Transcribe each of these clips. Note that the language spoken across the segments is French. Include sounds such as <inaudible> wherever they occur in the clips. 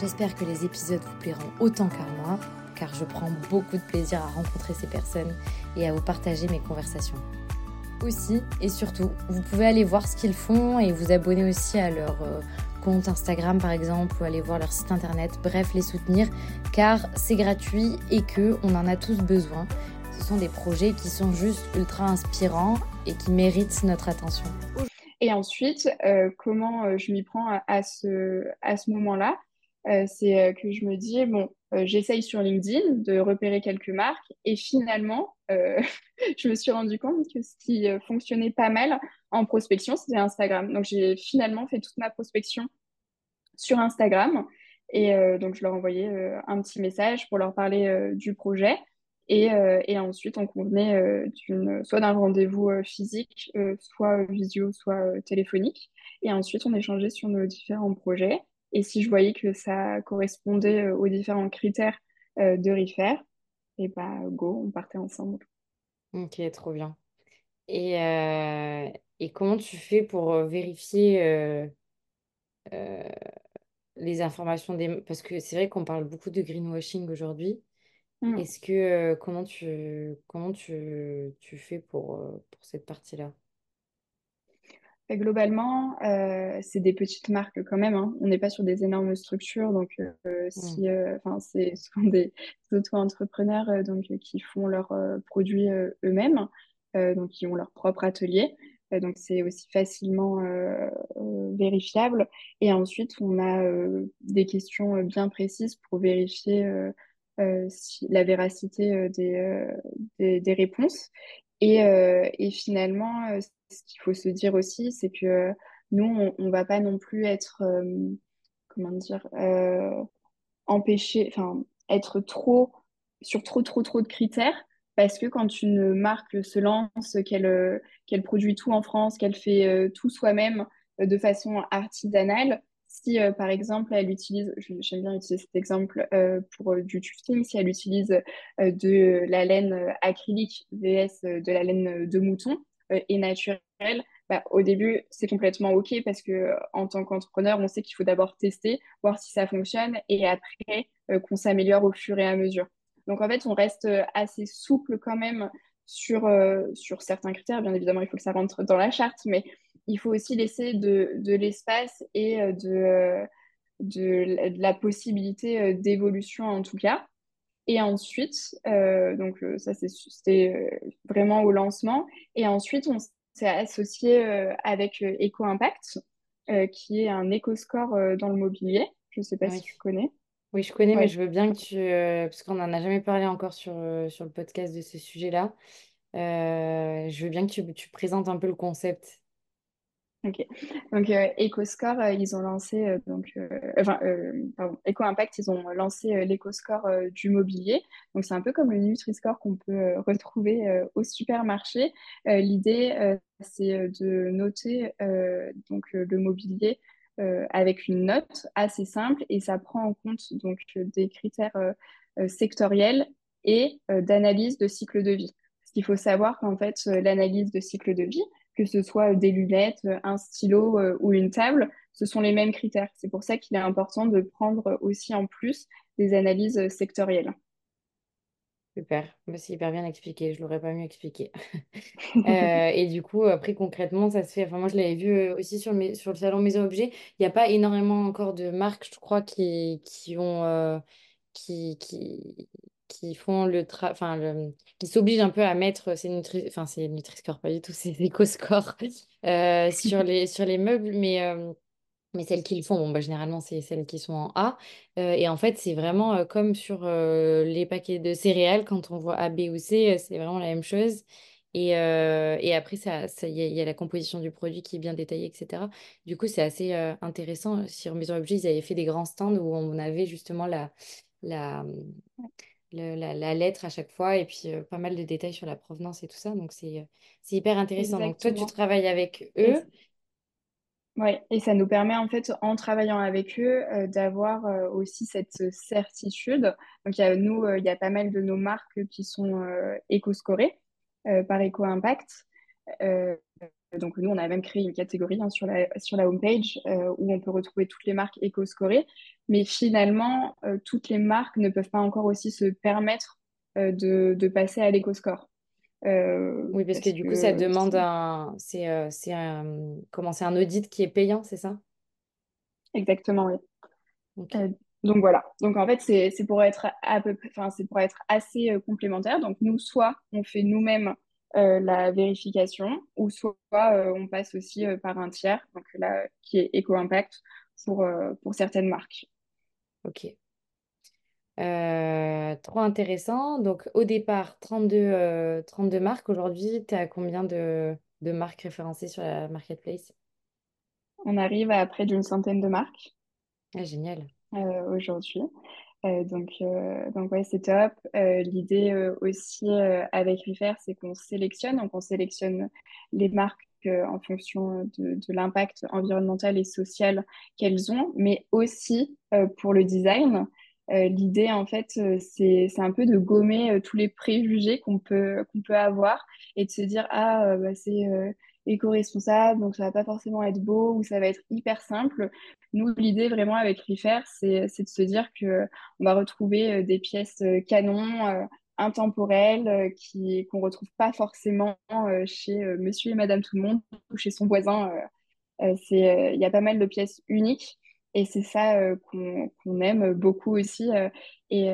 J'espère que les épisodes vous plairont autant qu'à moi, car je prends beaucoup de plaisir à rencontrer ces personnes et à vous partager mes conversations. Aussi et surtout, vous pouvez aller voir ce qu'ils font et vous abonner aussi à leur euh, compte Instagram par exemple ou aller voir leur site internet, bref les soutenir car c'est gratuit et que on en a tous besoin. Ce sont des projets qui sont juste ultra inspirants et qui méritent notre attention. Et ensuite, euh, comment euh, je m'y prends ce, à ce moment-là? C'est euh, que je me dis, bon, euh, j'essaye sur LinkedIn de repérer quelques marques et finalement, <laughs> je me suis rendu compte que ce qui fonctionnait pas mal en prospection, c'était Instagram. Donc, j'ai finalement fait toute ma prospection sur Instagram et donc je leur envoyais un petit message pour leur parler du projet. Et, et, ensuite, on convenait d'une, soit d'un rendez-vous physique, soit visio, soit téléphonique. Et ensuite, on échangeait sur nos différents projets. Et si je voyais que ça correspondait euh, aux différents critères euh, de refaire, et bah go, on partait ensemble. Ok, trop bien. Et, euh, et comment tu fais pour vérifier les informations des... Parce que c'est vrai qu'on parle beaucoup de greenwashing aujourd'hui. Mm. Est-ce que comment tu comment tu, tu fais pour, pour cette partie-là? Globalement, euh, c'est des petites marques quand même. Hein. On n'est pas sur des énormes structures, donc euh, si, mm. euh, enfin, c'est <laughs> souvent des auto-entrepreneurs donc qui font leurs produits eux-mêmes, donc qui ont leur propre atelier. donc c'est aussi facilement vérifiable. Et ensuite, on a des questions bien précises pour vérifier si, la véracité des, des, des, réponses. Et, et finalement, ce qu'il faut se dire aussi, c'est que nous, on ne va pas non plus être, euh, comment dire, euh, empêché, enfin, être trop sur trop, trop, trop de critères. Parce que quand une marque se lance, qu'elle produit tout en France, qu'elle fait euh, tout soi-même de façon artisanale, si par exemple elle utilise, j'aime bien utiliser cet exemple pour du tufting, si elle utilise de la laine acrylique vs de la laine de mouton, euh, et naturel, bah, au début, c'est complètement OK parce que en tant qu'entrepreneur, on sait qu'il faut d'abord tester, voir si ça fonctionne et après euh, qu'on s'améliore au fur et à mesure. Donc en fait, on reste euh, assez souple quand même sur, sur certains critères. Bien évidemment, il faut que ça rentre dans la charte, mais il faut aussi laisser de, de l'espace et de, de, de, la possibilité d'évolution en tout cas. Et ensuite, euh, donc euh, ça c'était euh, vraiment au lancement. Et ensuite, on s'est associé avec Eco Impact, qui est un éco-score dans le mobilier. Je ne sais pas si tu connais. Oui, je connais, mais je veux bien que tu... parce qu'on n'en a jamais parlé encore sur, sur le podcast de ce sujet-là. je veux bien que tu, tu présentes un peu le concept. Ok. Donc, euh, EcoScore, euh, ils ont lancé, euh, donc, enfin, pardon, EcoImpact, ils ont lancé l'EcoScore du mobilier. Donc, c'est un peu comme le Nutri-Score qu'on peut <laughs> retrouver au supermarché. L'idée, c'est de noter donc, le mobilier avec une note assez simple et ça prend en compte donc, des critères sectoriels et d'analyse de cycle de vie. Parce qu'il faut savoir qu'en fait, l'analyse de cycle de vie, que ce soit des lunettes, un stylo euh, ou une table, ce sont les mêmes critères. C'est pour ça qu'il est important de prendre aussi en plus des analyses sectorielles. Super, bah, c'est hyper bien expliqué, je l'aurais pas mieux expliqué. <laughs> Euh, et du coup, après concrètement, ça se fait. Enfin, moi, je l'avais vu euh, aussi sur, le salon Maison Objet. Il n'y a pas énormément encore de marques, je crois, qui, qui ont qui, qui, qui font le tra enfin le... qui s'obligent un peu à mettre ces nutri enfin c'est Nutri-Score pas du tout <laughs> c'est éco-score euh, sur <laughs> les sur les meubles mais euh, mais celles qui le font bon bah généralement c'est celles qui sont en A euh, et en fait c'est vraiment comme sur les paquets de céréales quand on voit A B ou C c'est vraiment la même chose et, et après, il ça, ça, y, a, y, a la composition du produit qui est bien détaillée, etc. Du coup, c'est assez intéressant. Sur Maison Objet, ils avaient fait des grands stands où on avait justement la, la, la, lettre à chaque fois et puis pas mal de détails sur la provenance et tout ça. Donc, c'est hyper intéressant. Donc, toi, tu travailles avec eux. Oui, et ça nous permet en fait, en travaillant avec eux, d'avoir aussi cette certitude. Donc, y a, nous, il y a pas mal de nos marques qui sont éco-scorées par Eco-Impact. Donc, nous, on a même créé une catégorie hein, sur, la, sur la homepage euh, où on peut retrouver toutes les marques éco-scorées. Mais finalement, euh, toutes les marques ne peuvent pas encore aussi se permettre euh, de, de, passer à l'éco-score. oui, parce, que du coup, ça demande un. C'est un... Comment C'est un audit qui est payant, c'est ça? Exactement, oui. donc voilà. Donc en fait, c'est pour être à peu enfin, c'est pour être assez complémentaire. Donc nous, soit on fait nous-mêmes euh, la vérification, ou soit euh, on passe aussi euh, par un tiers, donc là, qui est Eco-Impact pour, pour certaines marques. Ok. trop intéressant. Donc, au départ, 32, 32 marques. Aujourd'hui, tu as combien de, de, marques référencées sur la marketplace? On arrive à près d'une centaine de marques. Ah, génial. aujourd'hui. Euh, donc, euh, donc ouais, c'est top. Euh, l'idée aussi avec Refaire, c'est qu'on sélectionne, donc on sélectionne les marques en fonction de, l'impact environnemental et social qu'elles ont, mais aussi pour le design. L'idée, en fait, c'est un peu de gommer tous les préjugés qu'on peut, qu'on peut avoir et de se dire, ah, bah, c'est éco-responsable, donc ça va pas forcément être beau ou ça va être hyper simple. Nous, l'idée vraiment avec Refaire, c'est de se dire que on va retrouver euh, des pièces euh, canons, euh, intemporelles, qui qu'on retrouve pas forcément chez Monsieur et Madame tout le monde ou chez son voisin. c'est il y a pas mal de pièces uniques. Et c'est ça qu'on aime beaucoup aussi. et,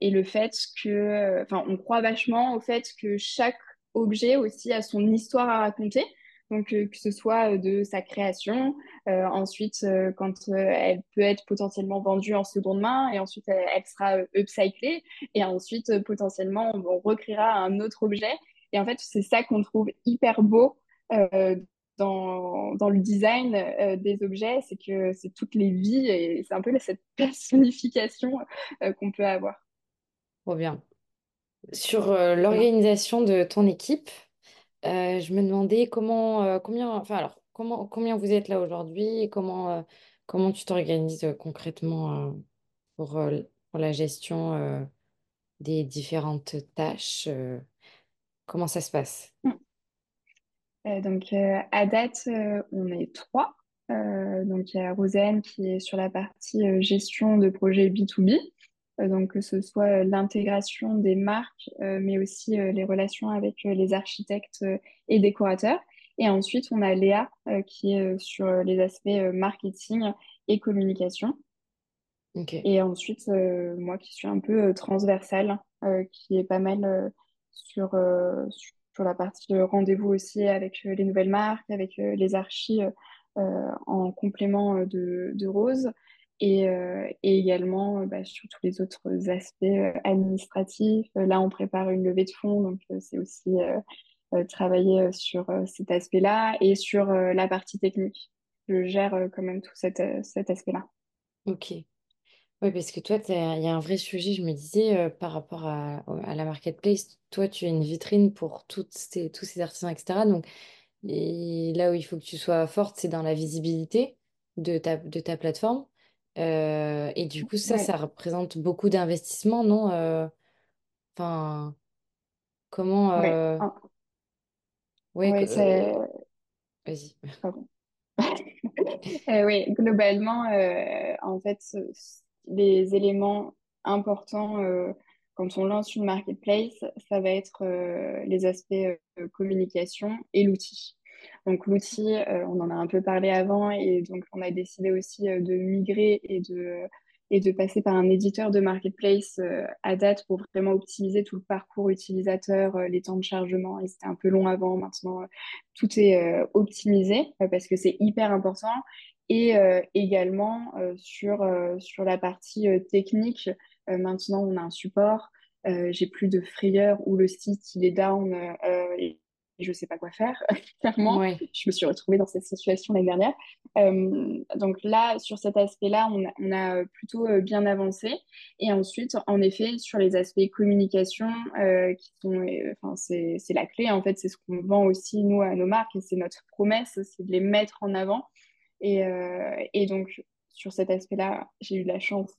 et, le fait que, enfin, on croit vachement au fait que chaque objet aussi a son histoire à raconter donc euh, que ce soit euh, de sa création, euh, ensuite quand elle peut être potentiellement vendue en seconde main, et ensuite elle, sera upcyclée, et ensuite potentiellement on recréera un autre objet. Et en fait, c'est ça qu'on trouve hyper beau dans, dans, le design des objets, c'est que c'est toutes les vies et c'est un peu cette personnification qu'on peut avoir. Trop bien. Sur l'organisation de ton équipe, euh, je me demandais comment, euh, combien, enfin alors, comment, combien vous êtes là aujourd'hui et comment, euh, comment tu t'organises concrètement pour, pour la gestion des différentes tâches. comment ça se passe? donc, à date, on est trois. donc, il y a Rosanne qui est sur la partie gestion de projets B2B. Euh, donc que ce soit euh, l'intégration des marques, euh, mais aussi les relations avec les architectes et décorateurs. Et ensuite, on a Léa qui est sur les aspects marketing et communication. Et ensuite, moi qui suis un peu transversale, qui est pas mal sur, sur la partie rendez-vous aussi avec les nouvelles marques, avec les archis en complément de, de Rose. Euh, et, également euh, bah, sur tous les autres aspects euh, administratifs. Là, on prépare une levée de fonds, donc c'est aussi travailler sur cet aspect-là et sur la partie technique. Je gère quand même tout cet, cet aspect-là. Ok. Oui, parce que toi, il y a un vrai sujet, je me disais, par rapport à, à, la marketplace, toi, tu es une vitrine pour toutes tous ces artisans, etc. Donc, et là où il faut que tu sois forte, c'est dans la visibilité de ta, de ta plateforme. Euh, et du coup, ça, ça représente beaucoup d'investissement, non? Euh, Enfin, comment... <laughs> euh, Ouais, vas-y. oui, globalement, en fait, les éléments importants quand on lance une marketplace, ça va être les aspects communication et l'outil. Donc l'outil, euh, on en a un peu parlé avant et donc on a décidé aussi euh, de migrer et de, et de passer par un éditeur de marketplace euh, à date pour vraiment optimiser tout le parcours utilisateur, les temps de chargement. Et c'était un peu long avant, maintenant tout est optimisé parce que c'est hyper important. Et également sur, la partie technique, maintenant on a un support. j'ai plus de frayeur où le site il est down je ne sais pas quoi faire, <laughs> clairement. Je me suis retrouvée dans cette situation l'année dernière. Euh, donc là, sur cet aspect-là, on, on, a plutôt bien avancé. Et ensuite, en effet, sur les aspects communication, qui sont, enfin, c'est la clé, en fait, c'est ce qu'on vend aussi, nous, à nos marques, et c'est notre promesse, c'est de les mettre en avant. Et, et donc, sur cet aspect-là, j'ai eu la chance,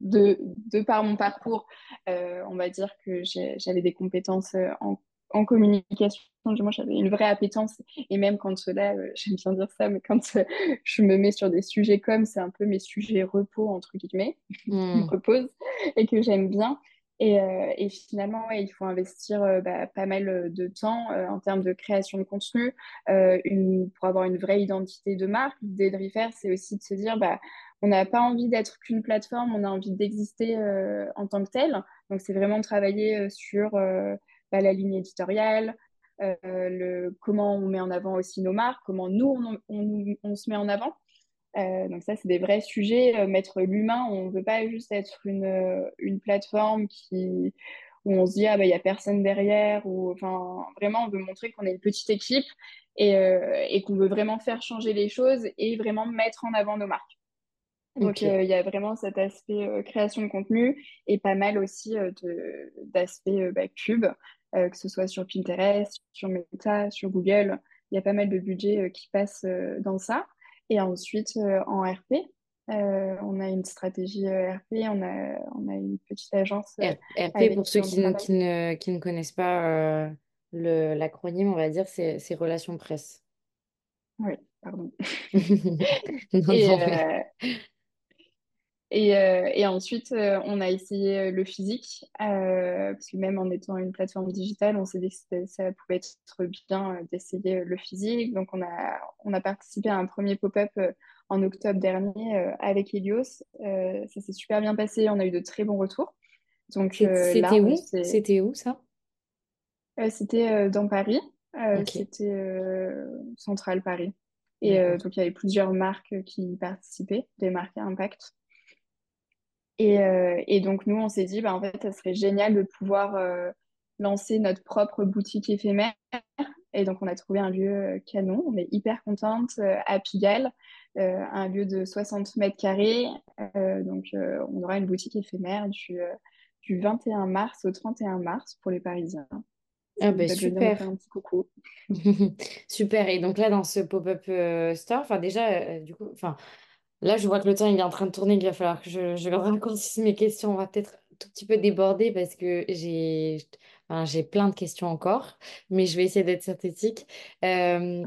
de, de, par mon parcours, euh, on va dire que j'avais des compétences euh, en, en communication. Moi, j'avais une vraie appétence. Et même quand là, euh, <laughs> j'aime bien dire ça, mais quand je me mets sur des sujets comme, c'est un peu mes sujets repos, entre guillemets, <laughs> qui me reposent et que j'aime bien. Et, euh, et, finalement, ouais, il faut investir euh, bah, pas mal euh, de temps en termes de création de contenu une, pour avoir une vraie identité de marque. L'idée de Refaire, c'est aussi de se dire, bah, on n'a pas envie d'être qu'une plateforme, on a envie d'exister en tant que tel. Donc, c'est vraiment travailler sur bah, la ligne éditoriale, le, comment on met en avant aussi nos marques, comment nous, on, on, on se met en avant. Euh, donc ça, c'est des vrais sujets. Euh, mettre l'humain, on ne veut pas juste être une, euh, une plateforme qui, où on se dit, ah bah, il n'y a personne derrière. Ou, enfin, vraiment, on veut montrer qu'on est une petite équipe et, et qu'on veut vraiment faire changer les choses et vraiment mettre en avant nos marques. Donc, il y a vraiment cet aspect création de contenu et pas mal aussi d'aspect bah, cube, que ce soit sur Pinterest, sur Meta, sur Google. Il y a pas mal de budgets qui passent dans ça. Et ensuite, euh, en RP, euh, on a une stratégie euh, RP, on a, on a une petite agence. RP, pour ceux qui ne, qui, ne, qui ne, connaissent pas l'acronyme, on va dire, c'est relations presse. Oui, pardon. <laughs> et, euh, et, ensuite, euh, on a essayé euh, le physique, parce que même en étant une plateforme digitale, on s'est dit que ça pouvait être bien d'essayer le physique. Donc, on a, on a participé à un premier pop-up en octobre dernier avec Helios. ça s'est super bien passé, on a eu de très bons retours. C'était où? C'était où ça? C'était dans Paris, c'était Central Paris. Et donc, il y avait plusieurs marques qui participaient, des marques à impact. Et, euh, et, donc, nous, on s'est dit, bah, en fait, ça serait génial de pouvoir euh, lancer notre propre boutique éphémère. Et donc, on a trouvé un lieu euh, canon. On est hyper contente à Pigalle, un lieu de 60 mètres carrés. donc, on aura une boutique éphémère du, du 21 mars au 31 mars pour les Parisiens. Ah bah super. Un petit coucou. <laughs> super. Et donc là, dans ce pop-up store, enfin déjà, du coup, enfin, Là, je vois que le temps il est en train de tourner, il va falloir que je, je raccourcisse mes questions. On va peut-être un tout petit peu déborder parce que j'ai enfin, j'ai plein de questions encore, mais je vais essayer d'être synthétique. Euh,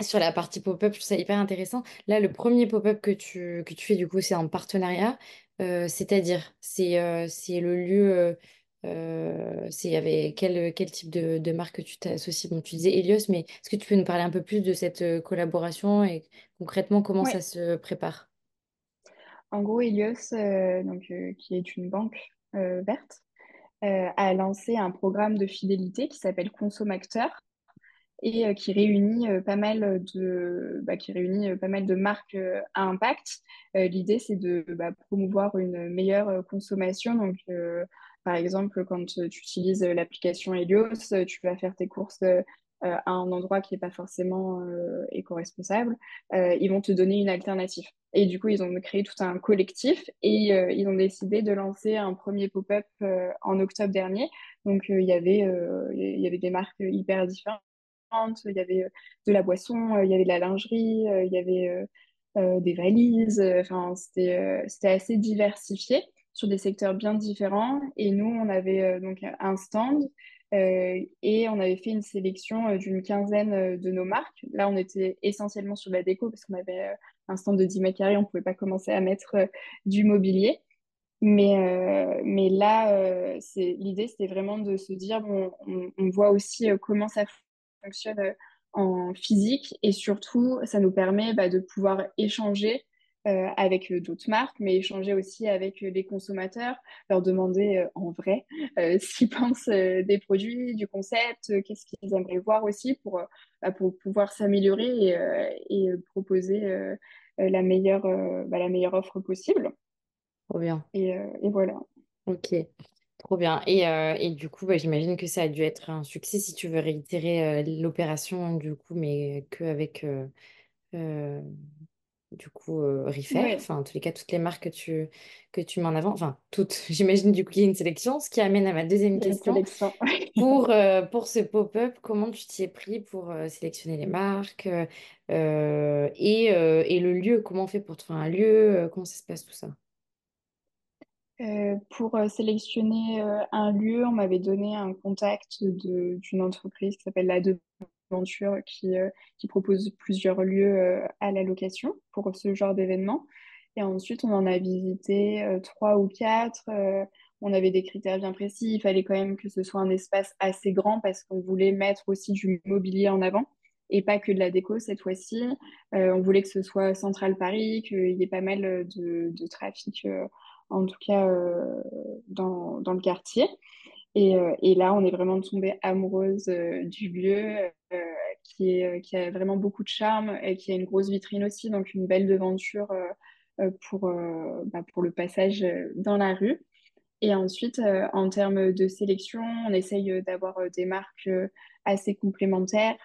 sur la partie pop-up, je trouve ça hyper intéressant. Là, le premier pop-up que tu, que tu fais, du coup, c'est en partenariat, euh, c'est-à-dire, c'est euh, c'est le lieu. C'est avec quel, quel type de, de marque tu t'associes? Bon, tu disais Helios, mais est-ce que tu peux nous parler un peu plus de cette collaboration et concrètement comment ça se prépare? En gros, Helios, euh, donc, euh, qui est une banque euh, verte, a lancé un programme de fidélité qui s'appelle Consomacteur et qui réunit pas mal de bah, qui réunit pas mal de marques à impact. L'idée c'est de bah, promouvoir une meilleure consommation. Donc par exemple, quand tu utilises l'application Helios, tu vas faire tes courses à un endroit qui n'est pas forcément éco-responsable, ils vont te donner une alternative. Et du coup, ils ont créé tout un collectif et euh, ils ont décidé de lancer un premier pop-up euh, en octobre dernier. Donc, euh, il y avait, des marques hyper différentes. Il y avait de la boisson, il y avait de la lingerie, il y avait des valises. Enfin, c'était assez diversifié sur des secteurs bien différents. Et nous, on avait donc un stand euh, et on avait fait une sélection euh, d'une quinzaine euh, de nos marques. Là, on était essentiellement sur la déco parce qu'on avait un stand de 10 mètres carrés, on ne pouvait pas commencer à mettre du mobilier. Mais, mais là, l'idée, c'était vraiment de se dire, bon, on, voit aussi comment ça fonctionne en physique et surtout, ça nous permet bah, de pouvoir échanger euh, avec euh, d'autres marques, mais échanger aussi avec euh, les consommateurs, leur demander en vrai <laughs> ce qu'ils pensent des produits, du concept, qu'est-ce qu'ils aimeraient voir aussi pour, bah, pour pouvoir s'améliorer et, et, proposer la, meilleure, bah, la meilleure offre possible. Trop bien. Et, et voilà. Ok. Trop bien. Et, euh, et du coup, bah, j'imagine que ça a dû être un succès si tu veux réitérer euh, l'opération, du coup, mais qu'avec euh, euh, du coup euh, Refair. Ouais, Enfin, en tous les cas, toutes les marques que tu, que tu mets en avant. Enfin, toutes. <laughs> J'imagine du coup qu'il y a une sélection. Ce qui amène à ma deuxième il question. Pour, <laughs> euh, pour ce pop-up, comment tu t'y es pris pour euh, sélectionner les marques et, et le lieu? Comment on fait pour trouver un lieu? comment ça se passe tout ça? Pour sélectionner un lieu, on m'avait donné un contact d'une entreprise qui s'appelle La Deventure qui, euh, qui propose plusieurs lieux euh, à la location pour ce genre d'événement. Et ensuite, on en a visité euh, trois ou quatre. on avait des critères bien précis. Il fallait quand même que ce soit un espace assez grand parce qu'on voulait mettre aussi du mobilier en avant et pas que de la déco cette fois-ci. On voulait que ce soit Central Paris, qu'il y ait pas mal de, trafic. en tout cas dans le quartier. Et, euh, et là, on est vraiment tombé amoureuse euh, du lieu euh, qui a vraiment beaucoup de charme et qui a une grosse vitrine aussi, donc une belle devanture pour, bah, pour le passage dans la rue. Et ensuite, en termes de sélection, on essaye d'avoir des marques assez complémentaires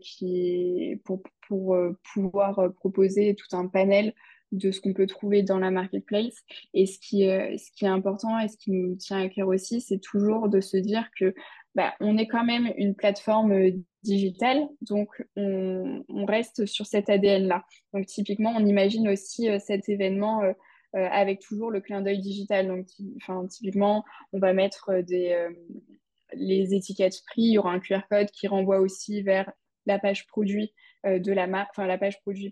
qui, pour, pour pouvoir proposer tout un panel de ce qu'on peut trouver dans la marketplace. Et ce qui, euh, ce qui est important et ce qui nous tient à cœur aussi, c'est toujours de se dire que bah, on est quand même une plateforme euh, digitale, donc on, on reste sur cet ADN-là. Donc typiquement, on imagine aussi euh, cet événement avec toujours le clin d'œil digital. Donc, typiquement, on va mettre des, les étiquettes prix, il y aura un QR code qui renvoie aussi vers la page produit de la marque, enfin la page produit,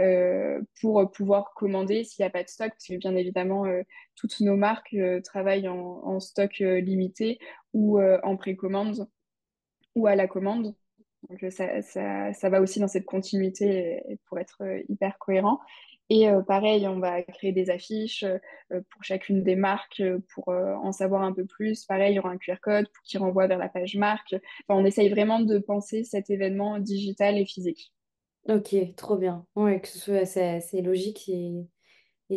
euh, pour pouvoir commander s'il n'y a pas de stock, parce que bien évidemment, euh, toutes nos marques euh, travaillent en, en stock euh, limité ou euh, en précommande ou à la commande. Donc euh, ça, ça, va aussi dans cette continuité pour être euh, hyper cohérent. Et euh, pareil, on va créer des affiches euh, pour chacune des marques euh, pour en savoir un peu plus. Pareil, il y aura un QR code qui renvoie vers la page marque. Enfin, on essaye vraiment de penser cet événement digital et physique. Ok, trop bien. Ouais, que ce soit assez logique et,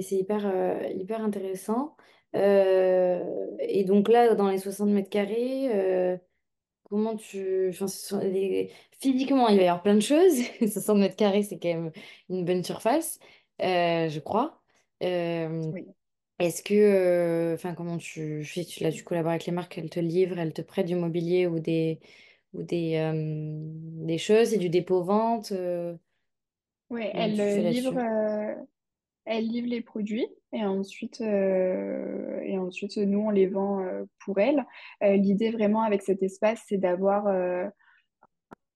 c'est hyper, hyper intéressant. Et donc là, dans les 60 mètres carrés, comment tu... Enfin, Physiquement, il va y avoir plein de choses. <laughs> 60 mètres carrés, c'est quand même une bonne surface, euh, je crois. Euh, Oui. est-ce que... Enfin, comment tu fais? Tu, là, tu collabores avec les marques, elles te livrent, elles te prêtent du mobilier ou des, ou des, euh, des choses et du dépôt-vente euh, Ouais, Comment elle tu euh, fais livre, là-dessus? euh, elle livre les produits et ensuite, euh, et ensuite nous, on les vend euh, pour elle. Euh, l'idée vraiment avec cet espace, c'est d'avoir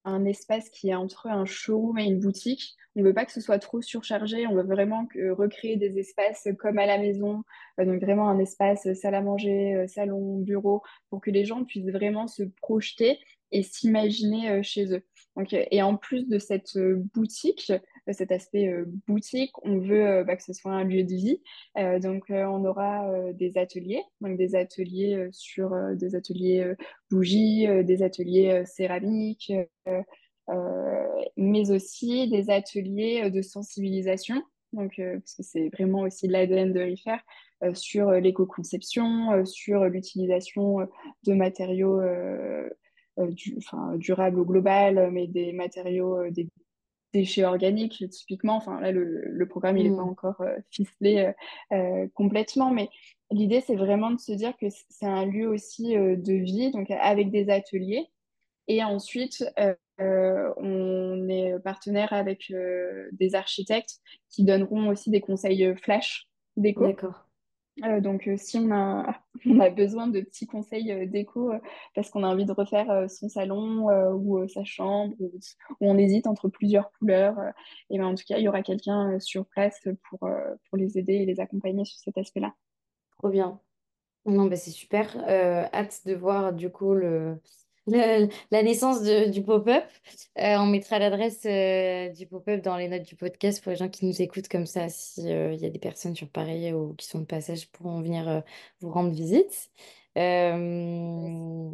un espace qui est entre un showroom et une boutique. On ne veut pas que ce soit trop surchargé, on veut vraiment que- recréer des espaces comme à la maison, euh, donc vraiment un espace euh, salle à manger, euh, salon, bureau, pour que les gens puissent vraiment se projeter et s'imaginer euh, chez eux. Donc, euh, et en plus de cette euh, boutique, euh, cet aspect euh, boutique, on veut euh, bah, que ce soit un lieu de vie. Euh, donc on aura des ateliers, donc des ateliers sur des ateliers bougies, des ateliers céramiques, mais aussi des ateliers de sensibilisation. Donc, parce que c'est vraiment aussi l'ADN de Refaire euh, sur l'éco-conception, sur l'utilisation de matériaux durables au global, mais des matériaux, déchets organiques typiquement. Enfin, là, le, le programme, il n'est pas Hmm, encore euh, ficelé euh, euh, complètement, mais l'idée, c'est vraiment de se dire que c'est un lieu aussi euh, de vie, donc avec des ateliers et ensuite, on est partenaire avec des architectes qui donneront aussi des conseils flash déco. d'accord. Euh, donc, euh, si <laughs> on a, besoin de petits conseils euh, déco euh, parce qu'on a envie de refaire son salon ou sa chambre, ou, on hésite entre plusieurs couleurs, et ben, en tout cas, il y aura quelqu'un sur place pour, pour les aider et les accompagner sur cet aspect-là. Trop bien. Non, bah c'est super. Hâte de voir du coup le, le- la naissance de- du pop-up. Euh, on mettra l'adresse euh, du pop-up dans les notes du podcast pour les gens qui nous écoutent comme ça. Si euh, il y a des personnes sur Paris ou qui sont de passage pourront venir euh, vous rendre visite. Euh,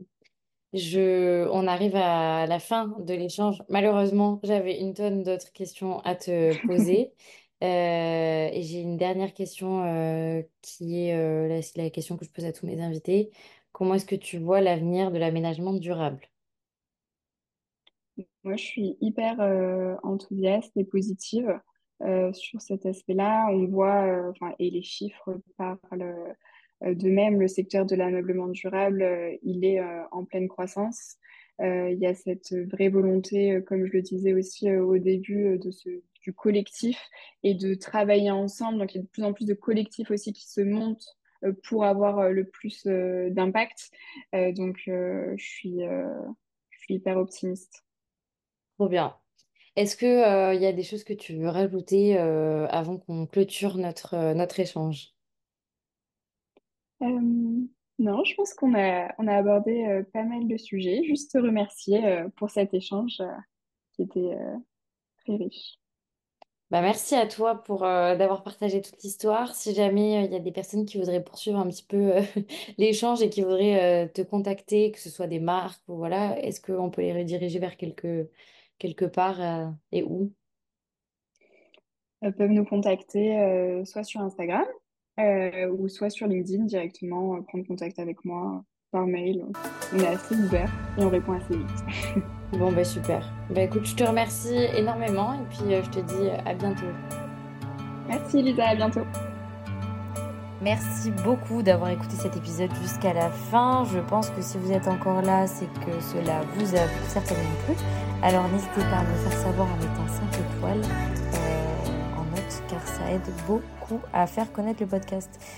je, on arrive à la fin de l'échange. Malheureusement, j'avais une tonne d'autres questions à te poser. <laughs> Euh, et j'ai une dernière question euh, qui est euh, la, la question que je pose à tous mes invités. Comment est-ce que tu vois l'avenir de l'aménagement durable? Moi, je suis hyper euh, enthousiaste et positive euh, sur cet aspect-là. On voit, euh, et les chiffres parlent euh, d'eux-mêmes, le secteur de l'ameublement durable, il est en pleine croissance. Il y a cette vraie volonté, comme je le disais aussi au début, du collectif et de travailler ensemble. Donc, il y a de plus en plus de collectifs aussi qui se montent pour avoir euh, le plus euh, d'impact. Euh, donc, euh, je suis, euh, je suis hyper optimiste. Trop bien. Est-ce que, euh, il y a des choses que tu veux rajouter euh, avant qu'on clôture notre, euh, notre échange? Euh, non, je pense qu'on a, on a abordé euh, pas mal de sujets. Juste te remercier euh, pour cet échange euh, qui était euh, très riche. Bah, merci à toi pour euh, d'avoir partagé toute l'histoire. Si jamais euh, il y a des personnes qui voudraient poursuivre un petit peu euh, <laughs> l'échange et qui voudraient te contacter, que ce soit des marques voilà, est-ce qu'on peut les rediriger vers quelque, quelque part et où? Euh, peuvent nous contacter soit sur Instagram ou soit sur LinkedIn directement, prendre contact avec moi par mail. On est assez ouvert et on répond assez vite. <laughs> Bon, bah super. Bah écoute, je te remercie énormément et puis euh, je te dis à bientôt. Merci Lisa, à bientôt. Merci beaucoup d'avoir écouté cet épisode jusqu'à la fin. Je pense que si vous êtes encore là, c'est que cela vous a certainement plu. Alors n'hésitez pas à me faire savoir en mettant 5 étoiles euh, en note car ça aide beaucoup à faire connaître le podcast.